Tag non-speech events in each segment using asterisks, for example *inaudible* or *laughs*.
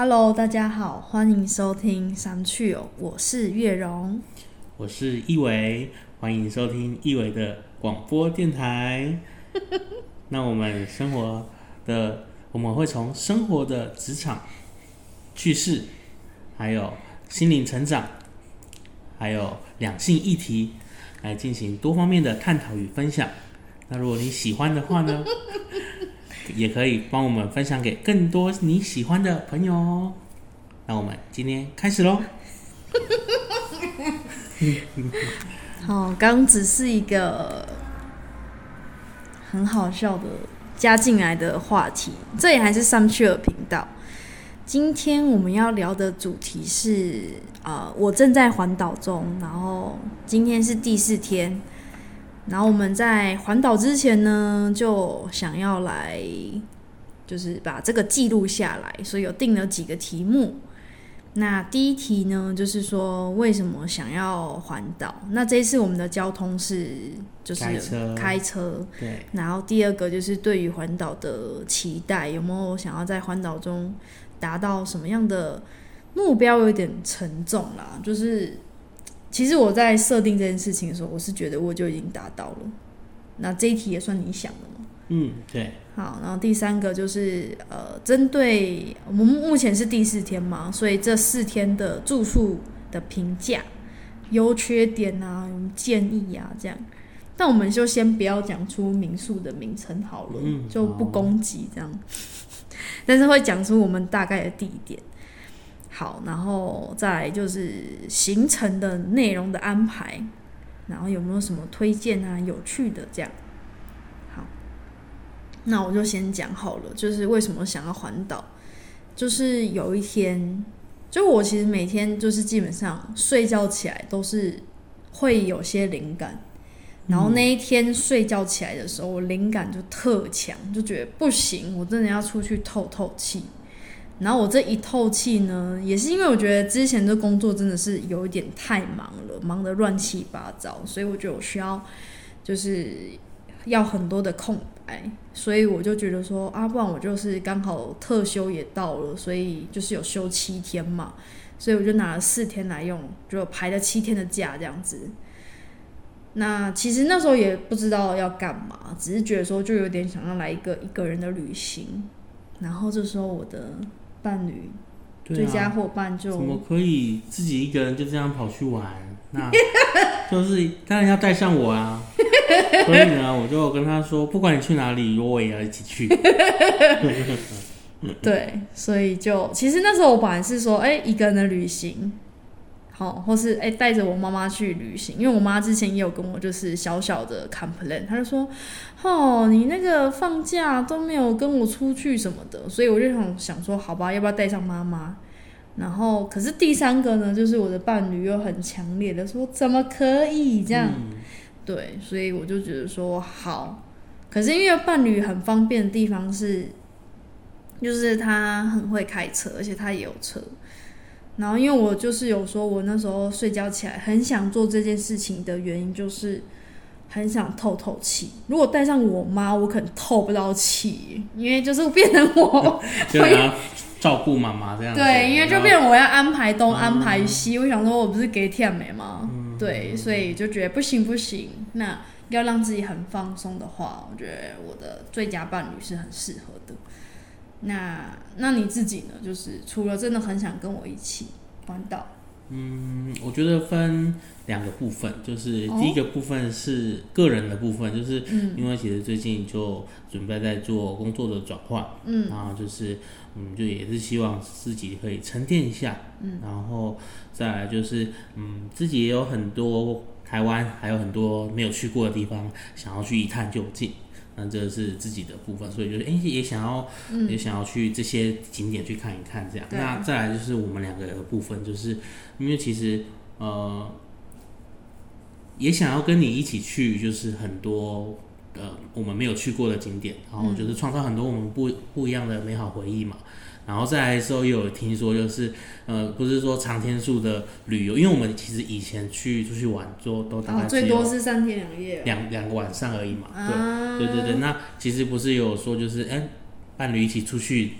Hello，大家好，欢迎收听三趣哦，我是月荣。我是一维，欢迎收听一维的广播电台。*laughs* 那我们生活的，我们会从生活的职场趣事，还有心灵成长，还有两性议题，来进行多方面的探讨与分享。那如果你喜欢的话呢，也可以帮我们分享给更多你喜欢的朋友哦。那我们今天开始喽。*laughs* 好，刚只是一个很好笑的加进来的话题，这也还是上去了频道。今天我们要聊的主题是，呃，我正在环岛中，然后今天是第四天，然后我们在环岛之前呢，就想要来，就是把这个记录下来，所以有定了几个题目。那第一题呢，就是说为什么想要环岛？那这一次我们的交通是就是开车开车，对，然后第二个就是对于环岛的期待，有没有想要在环岛中达到什么样的目标？有点沉重啦，就是其实我在设定这件事情的时候，我是觉得我就已经达到了。那这一题也算你想的吗？嗯，对，好，然后第三个就是呃，针对我们目前是第四天嘛，所以这四天的住宿的评价、优缺点啊、建议啊，这样。但我们就先不要讲出民宿的名称好了，嗯就不攻击这样。但是会讲出我们大概的地点。好，然后再就是行程的内容的安排，然后有没有什么推荐啊、有趣的这样。好，那我就先讲好了，就是为什么想要环岛，就是有一天，就我其实每天就是基本上睡觉起来都是会有些灵感，然后那一天睡觉起来的时候，我灵感就特强，就觉得不行，我真的要出去透透气。然后我这一透气呢，也是因为我觉得之前的工作真的是有一点太忙了，忙得乱七八糟，所以我觉得我需要就是要很多的空白，所以我就觉得说啊，不然我就是刚好特休也到了，所以就是有休七天嘛，所以我就拿了四天来用，就排了七天的假这样子。那其实那时候也不知道要干嘛，只是觉得说就有点想要来一个一个人的旅行，然后这时候我的伴侣、对最佳啊，伙伴就怎么可以自己一个人就这样跑去玩？那 *laughs* 就是当然要带上我啊。*laughs* 所以呢，我就跟他说，不管你去哪里，我也要一起去。*laughs* 对，所以就其实那时候我本来是说，哎、一个人的旅行，好，或是哎带着我妈妈去旅行，因为我妈之前也有跟我就是小小的 complain，她就说，哦，你那个放假都没有跟我出去什么的，所以我就想想说，好吧，要不要带上妈妈？然后，可是第三个呢，就是我的伴侣又很强烈的说，怎么可以这样？嗯对，所以我就觉得说好，可是因为伴侣很方便的地方是，就是他很会开车，而且他也有车。然后因为我就是有说，我那时候睡觉起来很想做这件事情的原因，就是很想透透气。如果带上我妈，我可能透不到气，因为就是变成我 *laughs* 就照顾妈妈这样子。对，因为就变成我要安排东嗯安排西，我想说我不是给甜美吗？对，所以就觉得不行不行，那要让自己很放松的话，我觉得我的最佳伴侣是很适合的。那那你自己呢？就是除了真的很想跟我一起环岛，嗯，我觉得分两个部分，就是哦第一个部分是个人的部分，就是嗯因为其实最近就准备在做工作的转换，嗯然后就是嗯，就也是希望自己可以沉淀一下，嗯，然后再来就是嗯，自己也有很多台湾还有很多没有去过的地方，想要去一探究竟。那这是自己的部分，所以就是哎、也想要、也想要去这些景点去看一看，这样。那再来就是我们两个的部分，就是因为其实呃，也想要跟你一起去，就是很多呃我们没有去过的景点，然后就是创造很多我们不不一样的美好回忆嘛。然后再来的时候，又有听说就是呃，不是说长天数的旅游，因为我们其实以前去出去玩，就都大概哦最多是三天两夜。两两个晚上而已嘛。对。啊，对对对，那其实不是有说就是哎、伴侣一起出去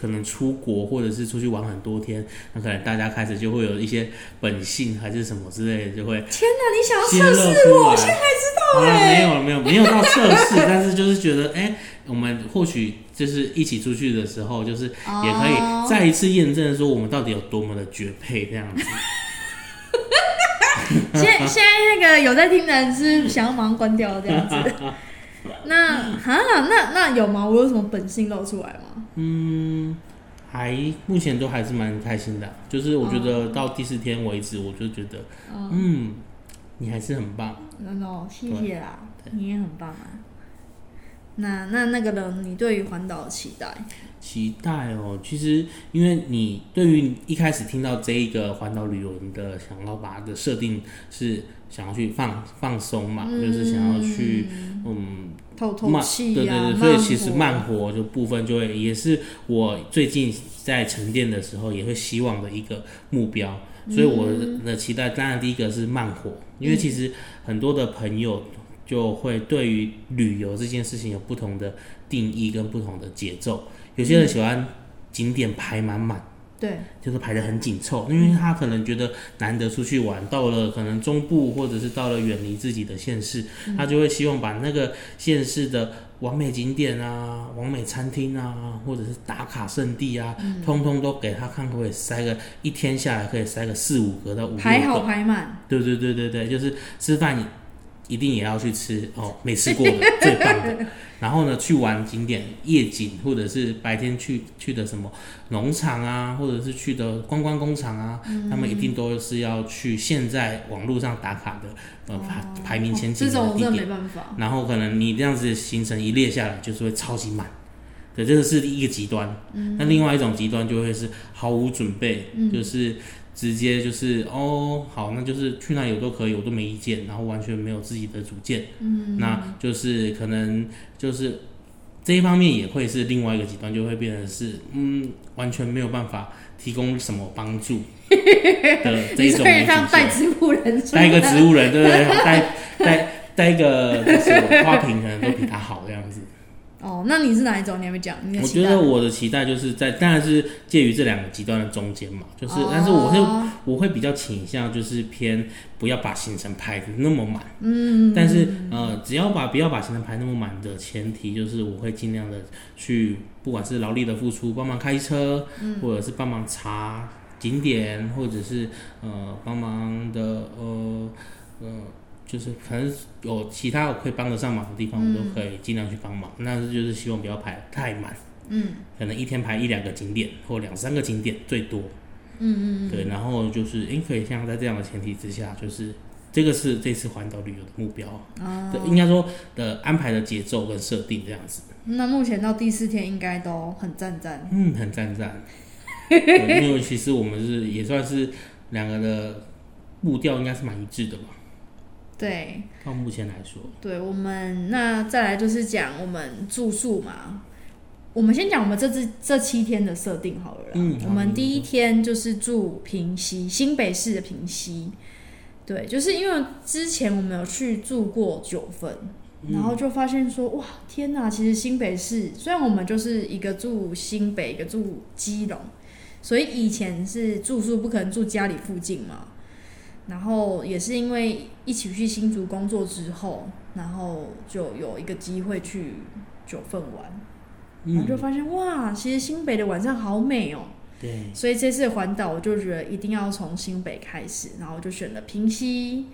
可能出国或者是出去玩很多天，那可能大家开始就会有一些本性还是什么之类的，就会天哪，你想要测试。我？现在才知道哎、没有了，没有，没有到测试，但是就是觉得，哎、我们或许就是一起出去的时候，就是也可哦以再一次验证说我们到底有多么的绝配这样子。*laughs* 现在现在那个有在听的人是想要马上关掉这样子。*laughs* 那哈，那那有吗？我有什么本性露出来吗？嗯，还目前都还是蛮开心的，就是我觉得到第四天为止，我就觉得，嗯，嗯，你还是很棒。那哦，谢谢啦，你也很棒啊。那那那个人，你对于环岛的期待？期待哦，其实因为你对于一开始听到这一个环岛旅游，你的想要把它的设定是想要去放放松嘛，就是想要去嗯透透慢，气呀、对对对，所以其实慢活就部分就会也是我最近在沉淀的时候也会希望的一个目标。所以我的期待，当然第一个是慢活，因为其实很多的朋友就会对于旅游这件事情有不同的定义跟不同的节奏。有些人喜欢景点排满满。对，就是排的很紧凑，因为他可能觉得难得出去玩，到了可能中部或者是到了远离自己的县市，他就会希望把那个县市的完美景点啊、完美餐厅啊，或者是打卡圣地啊，通通都给他看，可不可以塞个一天下来可以塞个四五个到五六排好？排满，对对对对对，就是吃饭一定也要去吃哦，没吃过的最棒的。*laughs* 然后呢，去玩景点夜景，或者是白天去去的什么农场啊，或者是去的观光工厂啊，他们一定都是要去现在网络上打卡的，呃，排排名前几哦这种我真的地点。没办法。然后可能你这样子行程一列下来，就是会超级满。对，这个是一个极端。那另外一种极端就会是毫无准备，就是直接就是哦，好，那就是去哪里我都可以，我都没意见，然后完全没有自己的主见。嗯，那就是可能就是这一方面也会是另外一个极端，就会变成是嗯，完全没有办法提供什么帮助的这一 *laughs* 种你可以让带植物人带一个植物人，对不对？带带带一个就是花瓶，可能都比他好这样子。哦，那你是哪一种？你还没讲。我觉得我的期待就是在，当然是介于这两个极端的中间嘛，就是，哦但是我会我会比较倾向就是偏不要把行程排的那么满，嗯，但是呃，只要把不要把行程排那么满的前提，就是我会尽量的去，不管是劳力的付出，帮忙开车，或者是帮忙查景点，或者是呃帮忙的呃呃。就是可能有其他我可以帮得上忙的地方，我都可以尽量去帮忙。但是就是希望不要排太满。嗯可能一天排一两个景点或两三个景点最多。嗯嗯对，然后就是，诶，可以像在这样的前提之下，就是这个是这次环岛旅游的目标。哦。对，应该说的安排的节奏跟设定这样子。那目前到第四天应该都很赞赞。嗯，很赞赞。*laughs* 对因为其实我们是也算是两个的步调应该是蛮一致的吧。对到目前来说，对，我们那再来就是讲我们住宿嘛。我们先讲我们这次这七天的设定好了啦。嗯我们第一天就是住平溪，新北市的平溪。对，就是因为之前我们有去住过九份，然后就发现说，哇，天哪！其实新北市虽然我们就是一个住新北，一个住基隆，所以以前是住宿不可能住家里附近嘛。然后也是因为一起去新竹工作之后，然后就有一个机会去九份玩，然后就发现哇，其实新北的晚上好美哦。对，所以这次环岛我就觉得一定要从新北开始，然后就选了平溪。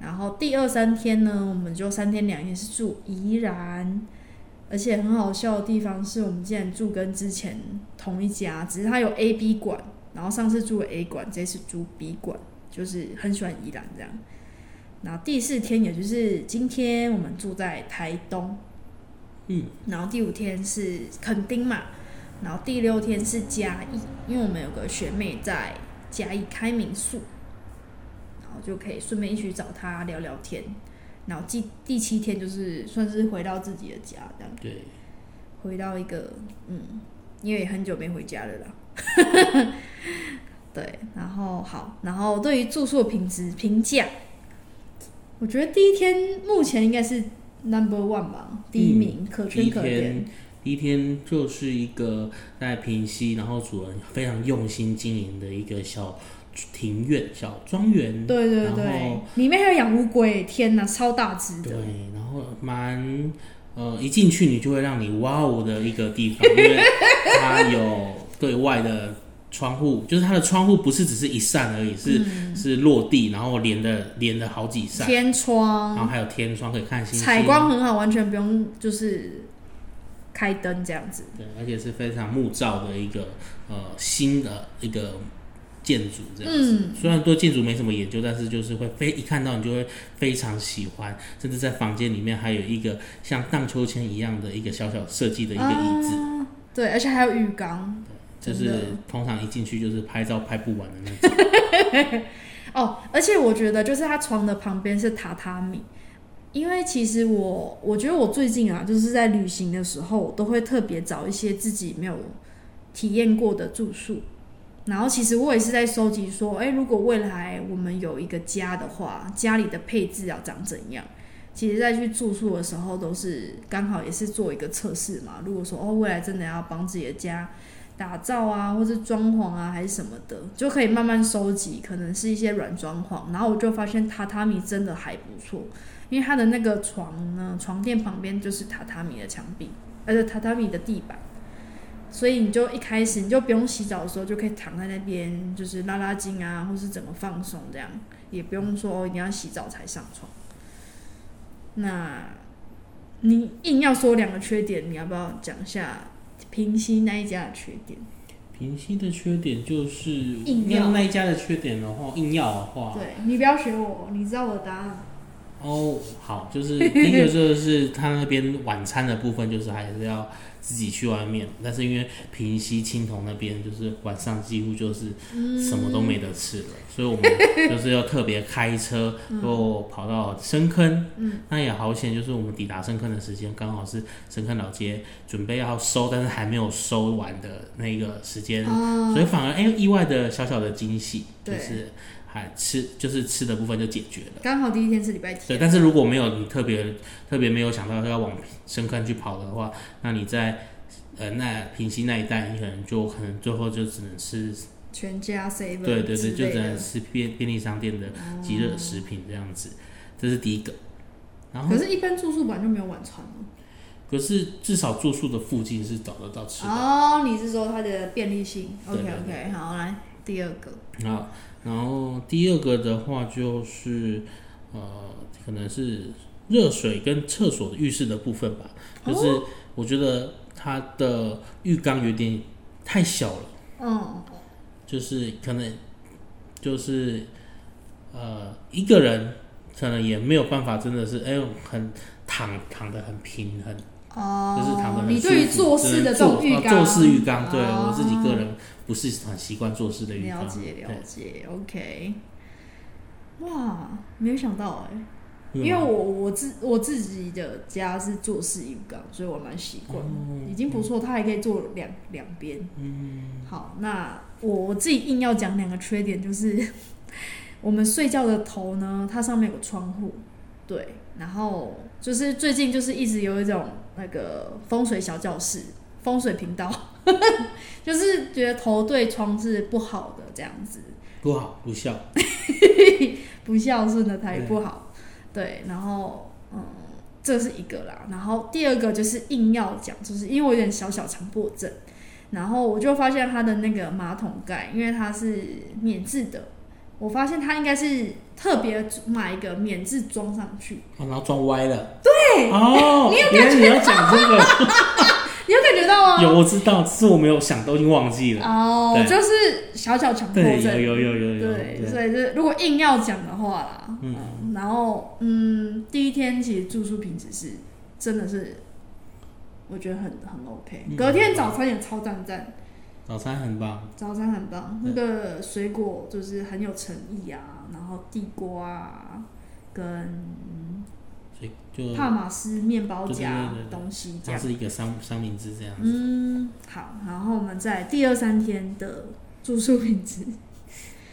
然后第二三天呢，我们就三天两夜是住宜兰，而且很好笑的地方是我们竟然住跟之前同一家，只是它有 A、B 馆，然后上次住 A 馆，这次住 B 馆，就是很喜欢宜兰这样。然后第四天，也就是今天，我们住在台东，嗯，然后第五天是垦丁嘛，然后第六天是嘉义，因为我们有个学妹在嘉义开民宿，然后就可以顺便一起找她聊聊天。然后第第七天就是算是回到自己的家，这样对，回到一个嗯，因为也很久没回家了啦。对，然后好，然后对于住宿的品质评价，我觉得第一天目前应该是 number one 吧，第一名，可圈可点。第一天就是一个在平溪，然后主人非常用心经营的一个小庭院、小庄园。对对然对后，里面还有养乌龟，天哪，超大只对。，然后蛮呃，一进去你就会让你哇哦的一个地方，因为它有对外的窗户，就是它的窗户不是只是一扇而已，是、嗯。是落地，然后连的连的好几扇，天窗。然后，还有天窗可以看星星，采光很好，完全不用就是开灯这样子。对，而且是非常木造的一个呃新的一个建筑这样子。嗯，虽然对建筑没什么研究，但是就是会非一看到你就会非常喜欢，甚至在房间里面还有一个像荡秋千一样的一个小小设计的一个椅子，啊对，而且还有浴缸。就是通常一进去就是拍照拍不完的那种。*laughs* 哦，而且我觉得就是他床的旁边是榻榻米，因为其实我我觉得我最近啊，就是在旅行的时候，我都会特别找一些自己没有体验过的住宿。然后其实我也是在收集说，哎，如果未来我们有一个家的话，家里的配置要长怎样？其实，在去住宿的时候，都是刚好也是做一个测试嘛。如果说哦，未来真的要帮自己的家打造啊，或是装潢啊，还是什么的，就可以慢慢收集，可能是一些软装潢。然后我就发现榻榻米真的还不错，因为它的那个床呢，床垫旁边就是榻榻米的墙壁，而且榻榻米的地板，所以你就一开始你就不用洗澡的时候就可以躺在那边，就是拉拉筋啊，或是怎么放松这样，也不用说一定要洗澡才上床。那你硬要说两个缺点，你要不要讲一下平息那一家的缺点？平息的缺点就是硬要要那一家的缺点的话，硬要的话，对你不要学我，你知道我的答案。哦，好，就是第一个就是他那边晚餐的部分，就是还是要自己去外面，但是因为平西青铜那边就是晚上几乎就是什么都没得吃了，所以我们就是要特别开车，*laughs* 又跑到深坑，嗯，那也好险，就是我们抵达深坑的时间刚好是深坑老街准备要收，但是还没有收完的那个时间，哦。所以反而哎、意外的小小的惊喜，就是还吃就是吃的部分就解决了。刚好第一天是礼拜天对，但是如果没有你特别特别没有想到要往深坑去跑的话，那你在呃那平溪那一带，你可能就可能最后就只能吃，全家 seven 对对对，就。只能吃便便利商店的即热食品这样子，这是第一个。然后可是，一般住宿本来就没有晚餐了。可是至少住宿的附近是找得到吃的。哦，你是说它的便利性？OK OK，好，来第二个。好，然后第二个的话就是呃，可能是热水跟厕所的浴室的部分吧，就是我觉得它的浴缸有点太小了，嗯，就是可能就是呃一个人可能也没有办法，真的是哎呦很躺躺的很平衡，哦，就是躺的很你对于做事的这种浴缸，只能坐呃坐式浴缸，对哦。我自己个人不是很习惯做事的浴缸，了解了解，OK。哇，没有想到哎、嗯因为我我自我自己的家是做事浴缸，所以我蛮习惯已经不错。它还可以做两两边。嗯，好，那我我自己硬要讲两个缺点，就是 *laughs* 我们睡觉的头呢，它上面有个窗户，对，然后就是最近就是一直有一种那个风水小教室、风水频道，*laughs* 就是觉得头对窗是不好的这样子。不好不孝，*laughs* 不孝顺的台语不好，对，然后嗯，这是一个啦，然后第二个就是硬要讲，就是因为我有点小小强迫症，然后我就发现它的那个马桶盖，因为它是免治的，我发现他应该是特别买一个免治装上去，哦，然后装歪了。对，哦，*laughs* 原来你要讲这个，*laughs* 你有感觉到吗？有我知道，只是我没有想，都已经忘记了。哦，就是小小强迫，症，有有有有有，对，所以是如果硬要讲的话啦，嗯。嗯，然后嗯，第一天其实住宿品质是真的是，我觉得很很 OK，嗯。隔天早餐也超赞赞，早餐很棒，早餐很棒，那个水果就是很有诚意啊，然后地瓜啊，跟就帕玛斯面包夹东西这样。它是一个三三明治这样子。嗯，好，然后我们在第二三天的住宿品质，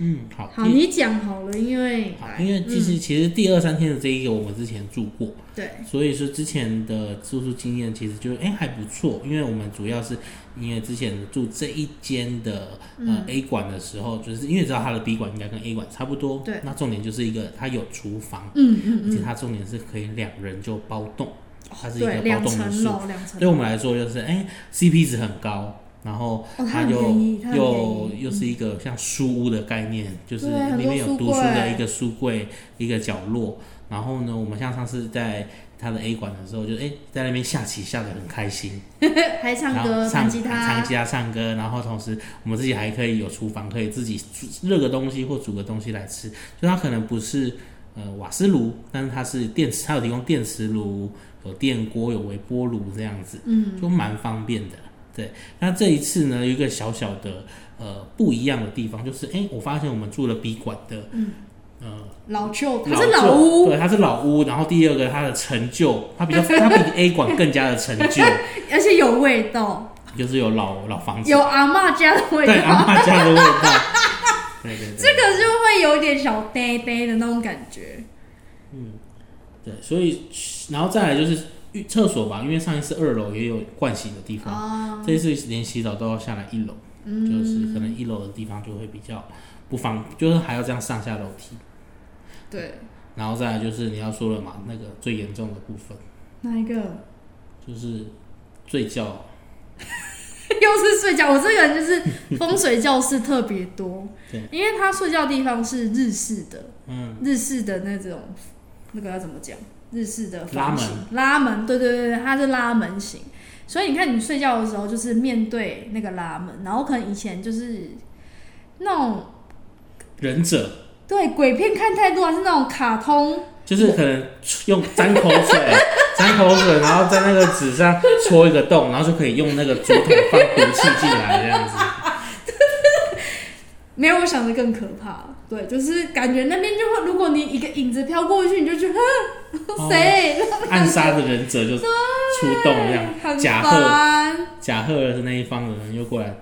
嗯，好，好，你讲好了，因为好，因为其实、其实第二三天的这一个我们之前住过，对，所以说之前的住宿经验其实就哎、还不错，因为我们主要是因为之前住这一间的呃嗯。A 馆的时候，就是因为知道它的 B 馆应该跟 A 馆差不多，对。那重点就是一个它有厨房，嗯嗯嗯，而且它重点是可以两人就包栋，它是一，个包栋民宿，对我们来说就是哎、CP 值很高。然后哦它又、又又是一个像书屋的概念，就是里面有读书的一个书柜一个角落。然后呢，我们像上次在他的 A 馆的时候，就哎在那边下棋下得很开心，*laughs* 还唱歌、唱弹吉他唱，吉他、唱歌，然后同时我们自己还可以有厨房，可以自己煮热个东西或煮个东西来吃。就它可能不是呃瓦斯炉，但是它是电池，它有提供电磁炉、有电锅、有微波炉这样子，嗯，就蛮方便的。对，那这一次呢，有一个小小的呃不一样的地方，就是哎，我发现我们住了 B 馆的，嗯呃，老旧，它是老旧屋，对，它是老屋。然后第二个，它的陈旧，它比较，它比 A 馆更加的陈旧，*laughs* 而且有味道，就是有老老房子，有阿嬷家的味道对道，阿妈家的味道，对对对，这个就会有点小呆呆的那种感觉。嗯对，所以然后再来就是浴厕所吧，因为上一次二楼也有盥洗的地方，哦，这一次连洗澡都要下来一楼，嗯就是可能一楼的地方就会比较不方，就是还要这样上下楼梯。对，然后再来就是你要说了嘛，那个最严重的部分。哪一个？就是睡觉，*laughs* 又是睡觉，我这个人就是风水教室特别多。对，因为他睡觉地方是日式的，嗯，日式的那种，那个要怎么讲？日式的拉门拉门，对对对对，它是拉门型，所以你看你睡觉的时候就是面对那个拉门，然后可能以前就是那种忍者对鬼片看太多，还是那种卡通，就是可能用沾口水，*laughs* 沾口水，然后在那个纸上戳一个洞，然后就可以用那个竹筒放毒气进来这样子。*laughs* 没有我想的更可怕。对，就是感觉那边就会，如果你一个影子飘过去，你就觉得哦 *laughs* 谁、暗杀的忍者就出动这样，*laughs* 很甲贺烦。甲贺的那一方的人又过来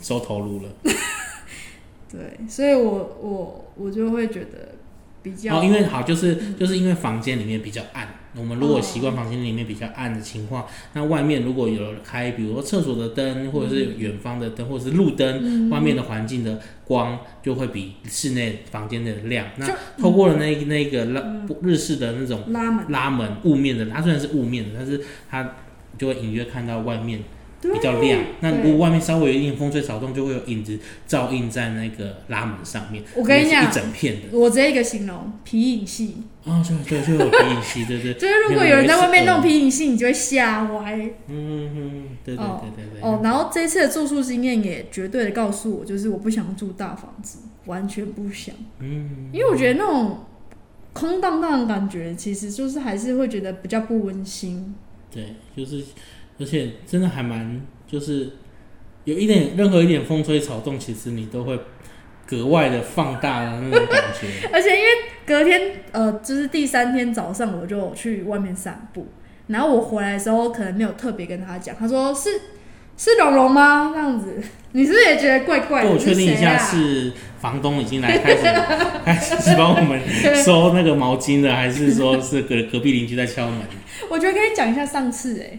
收头颅了。*laughs* 对，所以我我我就会觉得比较，哦，因为好，就是就是因为房间里面比较暗，我们如果习惯房间里面比较暗的情况，那外面如果有开，比如说厕所的灯，或者是远方的灯，或者是路灯，外面的环境的光就会比室内房间的亮。那透过了那那个拉日式的那种拉门。拉门雾面的，它虽然是雾面的，但是它就会隐约看到外面对比较亮。那如果外面稍微有一点风吹草动，就会有影子照映在那个拉门上面。我跟你讲一整片的。我直接一个形容皮影戏，哦，对对，就有皮影戏，对对。就是如果有人在外面弄皮影戏，你就会吓歪。嗯嗯，对对哦对对对。哦，然后这次的住宿经验也绝对的告诉我，就是我不想住大房子，完全不想，嗯，因为我觉得那种空荡荡的感觉，其实就是还是会觉得比较不温馨。对，就是，而且真的还蛮，就是有一点任何一点风吹草动，其实你都会格外的放大的那种感觉。*laughs* 而且因为隔天呃，就是第三天早上我就去外面散步，然后我回来的时候可能没有特别跟他讲，他说是是蓉蓉吗？这样子，*laughs* 你是不是也觉得怪怪那的？我确定一下是房东已经来开始开始帮我们收那个毛巾了，还是说是隔隔壁邻居在敲门？*laughs* 我觉得可以讲一下上次哎、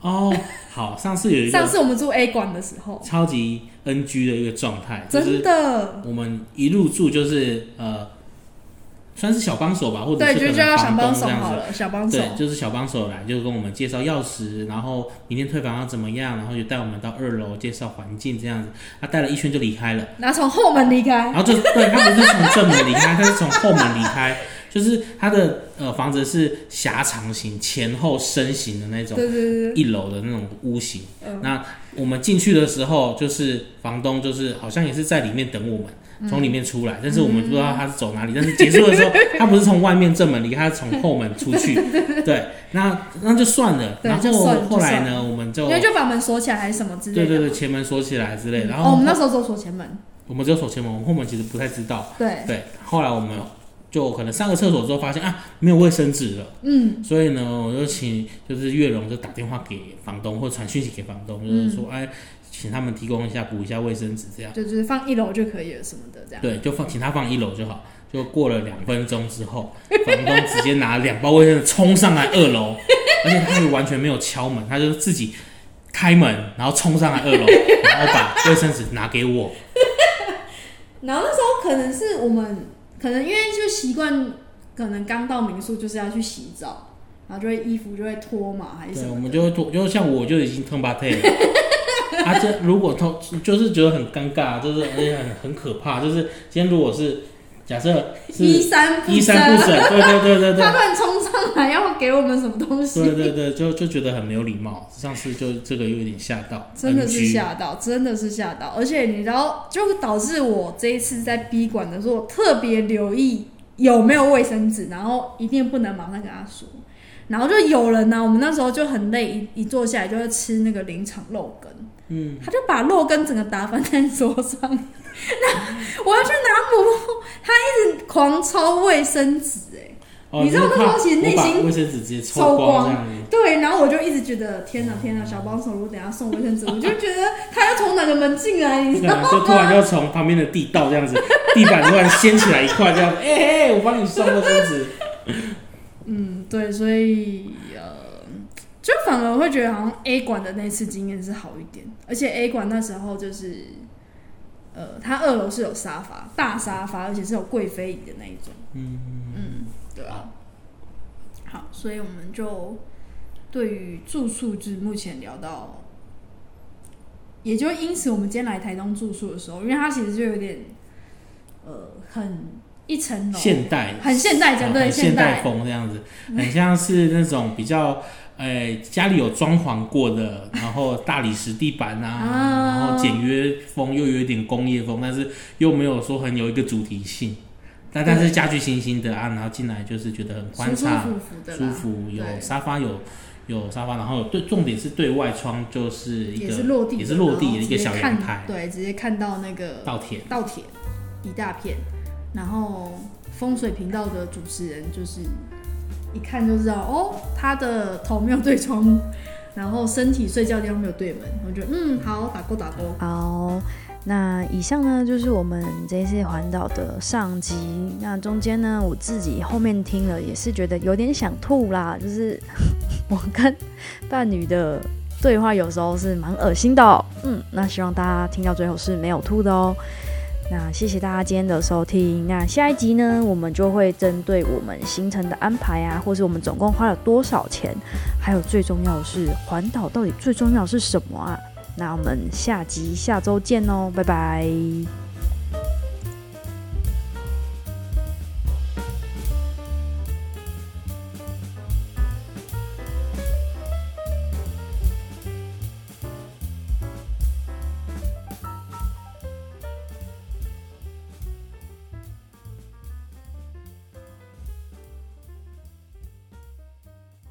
哦，好，上次有一个上次我们住 A 馆的时候，超级 NG 的一个状态，真的。我们一入住就是呃，算是小帮手吧，或者对，是可就叫他能房小帮东这样子。手好了，小帮手。对，就是小帮手来，就是跟我们介绍钥匙，然后明天退房要怎么样，然后就带我们到二楼介绍环境这样子。他带了一圈就离开了，然后从后门离开。然，后就对他不是从正门离开，他是从后门离开，就是他的呃房子是狭长型、前后身形的那种对对对对，一楼的那种屋型。嗯那我们进去的时候，就是房东就是好像也是在里面等我们。嗯从里面出来，但是我们不知道他是走哪里。但是结束的时候，他不是从外面正门离开，他从后门出去。*laughs* 对，那那就算了。然后后来呢，我们就因为就把门锁起来还是什么之类的。对对对，前门锁起来之类。然哦，后我们那时候只有锁前门，我们只有锁前门，我们后门其实不太知道。对，对，后来我们就可能上个厕所之后发现啊，没有卫生纸了。嗯，所以呢，我就请就是月荣就打电话给房东或传讯息给房东，就是说，哎，请他们提供一下补一下卫生纸这样。就就是放一楼就可以了什么的这样。对，就放请他放一楼就好。就过了两分钟之后，房东直接拿两包卫生纸冲上来二楼，*laughs* 而且他是完全没有敲门，他就自己开门，然后冲上来二楼，然后把卫生纸拿给我。*laughs* 然后那时候可能是我们可能因为就习惯，可能刚到民宿就是要去洗澡，然后就会衣服就会脱嘛，还是什对，么的？我们就会脱，就像我就已经痛巴退了。他 *laughs* 这如果脱，就是觉得很尴尬，就是而且很很可怕。就是今天如果是假设衣是衫不衣衫不整，对对对对对他突然冲上来要给我们什么东西，对对对，就就觉得很没有礼貌。上次就这个有点吓到，*laughs* 真的是吓到，真的是吓到，而且你知道，就导致我这一次在 B 馆的时候特别留意有没有卫生纸，然后一定不能马上跟他说。然后就有人呢、我们那时候就很累，一一坐下来就会吃那个临场肉羹，嗯，他就把肉羹整个打翻在桌上。*laughs* 那我要去拿抹布，他一直狂抽卫生纸、哎，哦，你知道那时候其实内心卫生纸直接抽抽光。对，然后我就一直觉得天哪天哪，小帮手如果等下送卫生纸，*laughs* 我就觉得他要从哪个门进来，你知道吗？就突然就从旁边的地道这样子，地板突然掀起来一块这样，*laughs* 哎、哎、我帮你送卫生纸。嗯，对，所以呃，就反而会觉得好像 A 馆的那次经验是好一点，而且 A 馆那时候就是，呃，它二楼是有沙发，大沙发，而且是有贵妃椅的那一种。嗯，嗯，对啊。好，所以我们就对于住宿就是目前聊到，也就因此我们今天来台东住宿的时候，因为它其实就有点呃很一层楼，现代，很现代，讲对现代代风这样子，很像是那种比较。呃，家里有装潢过的，然后大理石地板啊，啊。然后简约风又有一点工业风，但是又没有说很有一个主题性，但但是家具新新的啊，然后进来就是觉得很宽敞舒敞、服服的，舒服，有沙发有有沙发，然后对重点是对外窗就是一个也是落地，也是落地的一个小阳台，对，直接看到那个稻田，稻田一大片，然后风水频道的主持人就是一看就知道哦，他的头没有对窗，然后身体睡觉地方没有对门，我觉得嗯好，打勾打勾。好，那以上呢就是我们这一次环岛的上集。那中间呢，我自己后面听了也是觉得有点想吐啦，就是 *laughs* 我跟伴侣的对话有时候是蛮恶心的、嗯，那希望大家听到最后是没有吐的哦。那谢谢大家今天的收听。那下一集呢，我们就会针对我们行程的安排啊，或是我们总共花了多少钱，还有最重要的是环岛到底最重要是什么啊？那我们下集下周见哦，拜拜。